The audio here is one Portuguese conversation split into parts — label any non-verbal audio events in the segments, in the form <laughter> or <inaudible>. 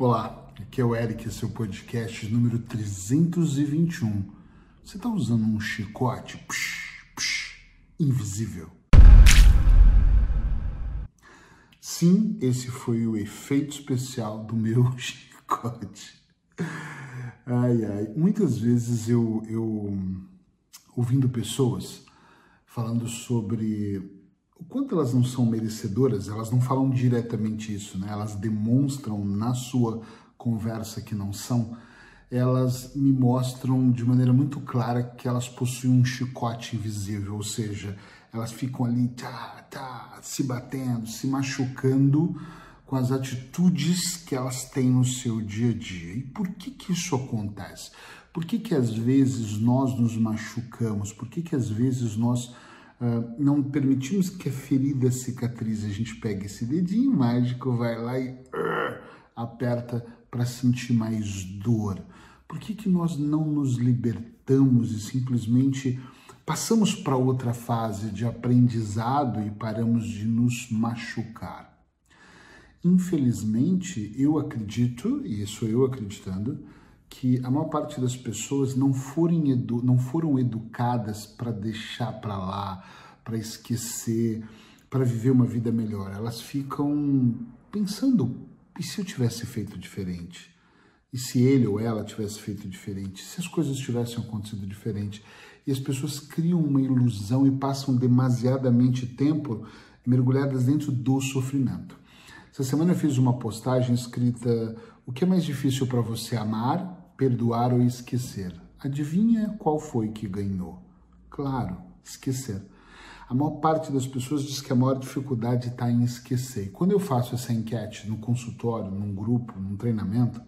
Olá, aqui é o Eric, esse é o podcast número 321. Você está usando um chicote psh, psh, invisível? Sim, esse foi o efeito especial do meu <laughs> chicote. Ai, ai. Muitas vezes eu, eu ouvindo pessoas falando sobre o quanto elas não são merecedoras, elas não falam diretamente isso, né? Elas demonstram na sua conversa que não são, elas me mostram de maneira muito clara que elas possuem um chicote invisível, ou seja, elas ficam ali tá, tá, se batendo, se machucando com as atitudes que elas têm no seu dia a dia. E por que que isso acontece? Por que que às vezes nós nos machucamos? Por que que às vezes nós Uh, não permitimos que a ferida cicatrize. A gente pega esse dedinho mágico, vai lá e uh, aperta para sentir mais dor. Por que, que nós não nos libertamos e simplesmente passamos para outra fase de aprendizado e paramos de nos machucar? Infelizmente, eu acredito, e sou eu acreditando, que a maior parte das pessoas não, forem edu não foram educadas para deixar para lá, para esquecer, para viver uma vida melhor. Elas ficam pensando: e se eu tivesse feito diferente? E se ele ou ela tivesse feito diferente? Se as coisas tivessem acontecido diferente? E as pessoas criam uma ilusão e passam demasiadamente tempo mergulhadas dentro do sofrimento. Essa semana eu fiz uma postagem escrita: O que é mais difícil para você amar perdoar ou esquecer. Adivinha qual foi que ganhou? Claro, esquecer. A maior parte das pessoas diz que a maior dificuldade está em esquecer. E quando eu faço essa enquete no consultório, num grupo, num treinamento,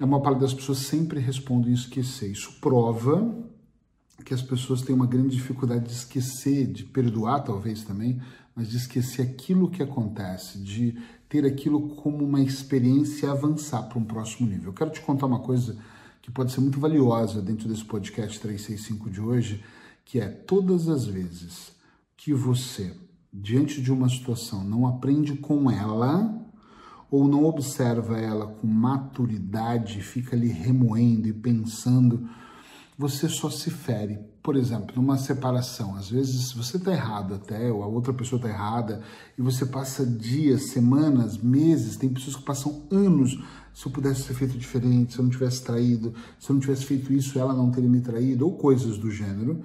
a maior parte das pessoas sempre respondem esquecer. Isso prova que as pessoas têm uma grande dificuldade de esquecer, de perdoar talvez também, mas de esquecer aquilo que acontece, de ter aquilo como uma experiência e avançar para um próximo nível. Eu quero te contar uma coisa que pode ser muito valiosa dentro desse podcast 365 de hoje, que é todas as vezes que você, diante de uma situação, não aprende com ela ou não observa ela com maturidade, fica ali remoendo e pensando, você só se fere por exemplo, numa separação, às vezes você está errado até, ou a outra pessoa está errada, e você passa dias, semanas, meses, tem pessoas que passam anos. Se eu pudesse ter feito diferente, se eu não tivesse traído, se eu não tivesse feito isso, ela não teria me traído, ou coisas do gênero.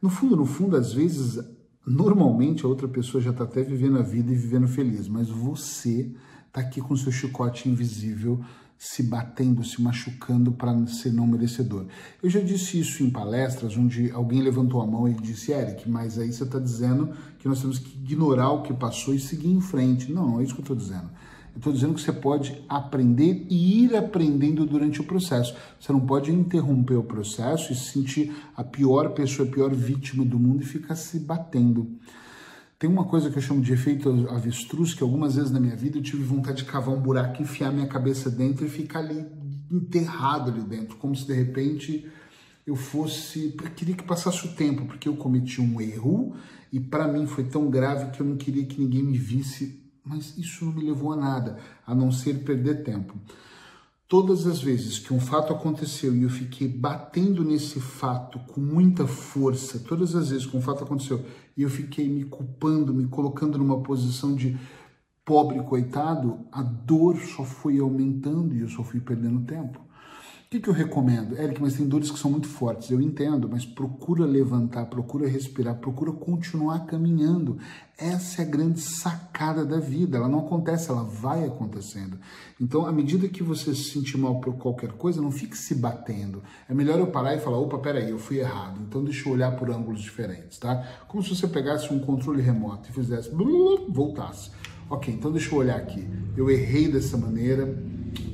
No fundo, no fundo, às vezes, normalmente a outra pessoa já está até vivendo a vida e vivendo feliz, mas você está aqui com seu chicote invisível se batendo, se machucando para ser não merecedor. Eu já disse isso em palestras, onde alguém levantou a mão e disse, Eric, mas aí você está dizendo que nós temos que ignorar o que passou e seguir em frente. Não, não é isso que eu estou dizendo. Eu estou dizendo que você pode aprender e ir aprendendo durante o processo. Você não pode interromper o processo e se sentir a pior pessoa, a pior vítima do mundo e ficar se batendo. Tem uma coisa que eu chamo de efeito avestruz, que algumas vezes na minha vida eu tive vontade de cavar um buraco, enfiar minha cabeça dentro e ficar ali enterrado ali dentro, como se de repente eu fosse, eu queria que passasse o tempo, porque eu cometi um erro e para mim foi tão grave que eu não queria que ninguém me visse, mas isso não me levou a nada, a não ser perder tempo. Todas as vezes que um fato aconteceu e eu fiquei batendo nesse fato com muita força, todas as vezes que um fato aconteceu e eu fiquei me culpando, me colocando numa posição de pobre coitado, a dor só foi aumentando e eu só fui perdendo tempo que, que eu recomendo? Eric, mas tem dores que são muito fortes, eu entendo, mas procura levantar, procura respirar, procura continuar caminhando. Essa é a grande sacada da vida. Ela não acontece, ela vai acontecendo. Então, à medida que você se sentir mal por qualquer coisa, não fique se batendo. É melhor eu parar e falar: opa, peraí, eu fui errado. Então, deixa eu olhar por ângulos diferentes, tá? Como se você pegasse um controle remoto e fizesse, voltasse. Ok, então deixa eu olhar aqui. Eu errei dessa maneira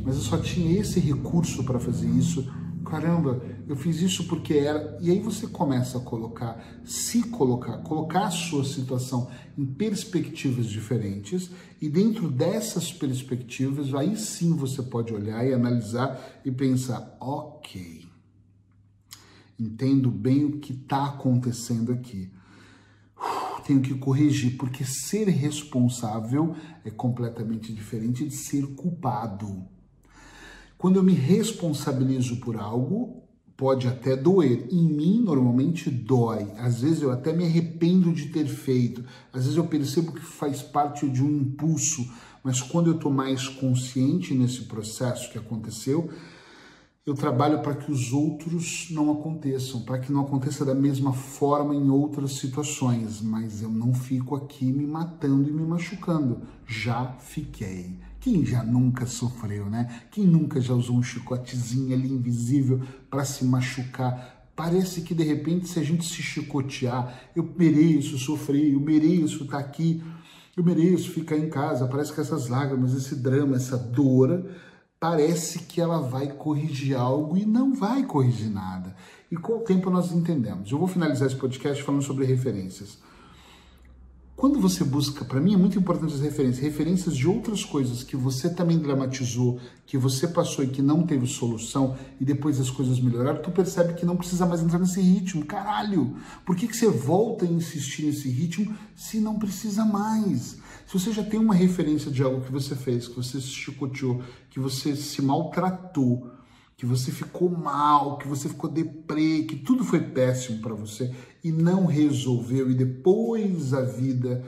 mas eu só tinha esse recurso para fazer isso. Caramba, eu fiz isso porque era. E aí você começa a colocar, se colocar, colocar a sua situação em perspectivas diferentes, e dentro dessas perspectivas, aí sim você pode olhar e analisar e pensar: ok, entendo bem o que está acontecendo aqui tenho que corrigir, porque ser responsável é completamente diferente de ser culpado. Quando eu me responsabilizo por algo, pode até doer. Em mim, normalmente dói. Às vezes eu até me arrependo de ter feito. Às vezes eu percebo que faz parte de um impulso. Mas quando eu estou mais consciente nesse processo que aconteceu, eu trabalho para que os outros não aconteçam, para que não aconteça da mesma forma em outras situações, mas eu não fico aqui me matando e me machucando. Já fiquei. Quem já nunca sofreu, né? Quem nunca já usou um chicotezinho ali invisível para se machucar? Parece que de repente, se a gente se chicotear, eu mereço sofrer, eu mereço estar tá aqui, eu mereço ficar em casa. Parece que essas lágrimas, esse drama, essa dor parece que ela vai corrigir algo e não vai corrigir nada. E com o tempo nós entendemos. Eu vou finalizar esse podcast falando sobre referências. Quando você busca, para mim é muito importante as referências, referências de outras coisas que você também dramatizou, que você passou e que não teve solução e depois as coisas melhoraram, tu percebe que não precisa mais entrar nesse ritmo. Caralho, por que, que você volta a insistir nesse ritmo se não precisa mais? Se você já tem uma referência de algo que você fez, que você se chicoteou, que você se maltratou, que você ficou mal, que você ficou deprê, que tudo foi péssimo para você e não resolveu e depois a vida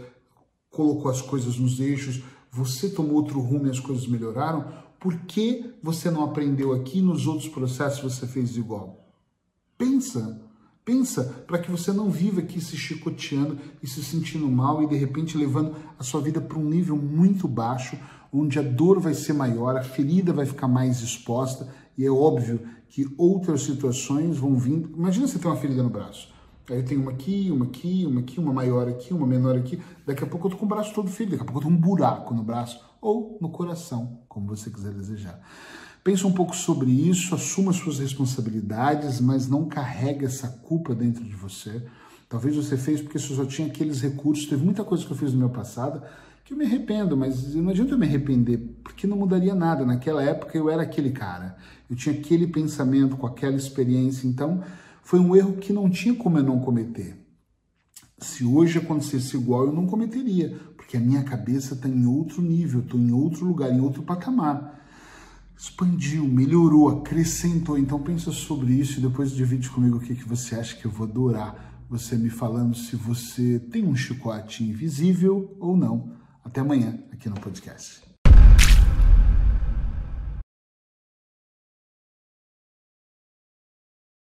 colocou as coisas nos eixos, você tomou outro rumo e as coisas melhoraram, por que você não aprendeu aqui nos outros processos você fez igual? Pensa, pensa para que você não viva aqui se chicoteando e se sentindo mal e de repente levando a sua vida para um nível muito baixo, onde a dor vai ser maior, a ferida vai ficar mais exposta e é óbvio que outras situações vão vir. Imagina você ter uma ferida no braço. Aí tenho uma aqui, uma aqui, uma aqui, uma maior aqui, uma menor aqui. Daqui a pouco eu tô com o braço todo ferido, daqui a pouco eu tô um buraco no braço ou no coração, como você quiser desejar. Pensa um pouco sobre isso, assuma suas responsabilidades, mas não carrega essa culpa dentro de você. Talvez você fez porque você só tinha aqueles recursos. Teve muita coisa que eu fiz no meu passado que eu me arrependo, mas não adianta eu me arrepender, porque não mudaria nada. Naquela época eu era aquele cara, eu tinha aquele pensamento com aquela experiência, então foi um erro que não tinha como eu não cometer. Se hoje acontecesse igual, eu não cometeria, porque a minha cabeça está em outro nível, estou em outro lugar, em outro patamar. Expandiu, melhorou, acrescentou. Então pensa sobre isso e depois divide comigo o que, que você acha que eu vou adorar. Você me falando se você tem um chicote invisível ou não. Até amanhã aqui no podcast.